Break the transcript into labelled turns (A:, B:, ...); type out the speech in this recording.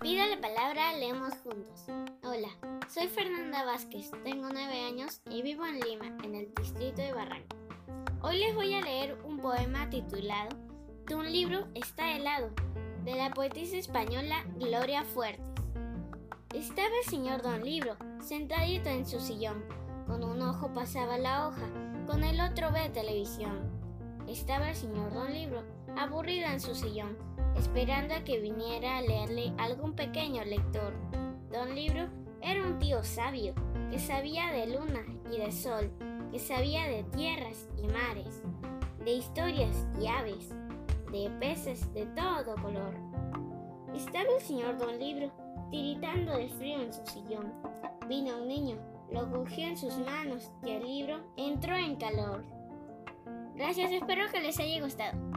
A: Pido la palabra, leemos juntos. Hola, soy Fernanda Vázquez, tengo nueve años y vivo en Lima, en el distrito de Barranco. Hoy les voy a leer un poema titulado De un libro está helado, de la poetisa española Gloria Fuertes. Estaba el señor Don Libro, sentadito en su sillón, con un ojo pasaba la hoja, con el otro ve televisión. Estaba el señor Don Libro, aburrido en su sillón, esperando a que viniera a leerle algún pequeño lector. Don Libro era un tío sabio, que sabía de luna y de sol, que sabía de tierras y mares, de historias y aves, de peces de todo color. Estaba el señor Don Libro tiritando de frío en su sillón. Vino un niño, lo cogió en sus manos y el libro entró en calor. Gracias, espero que les haya gustado.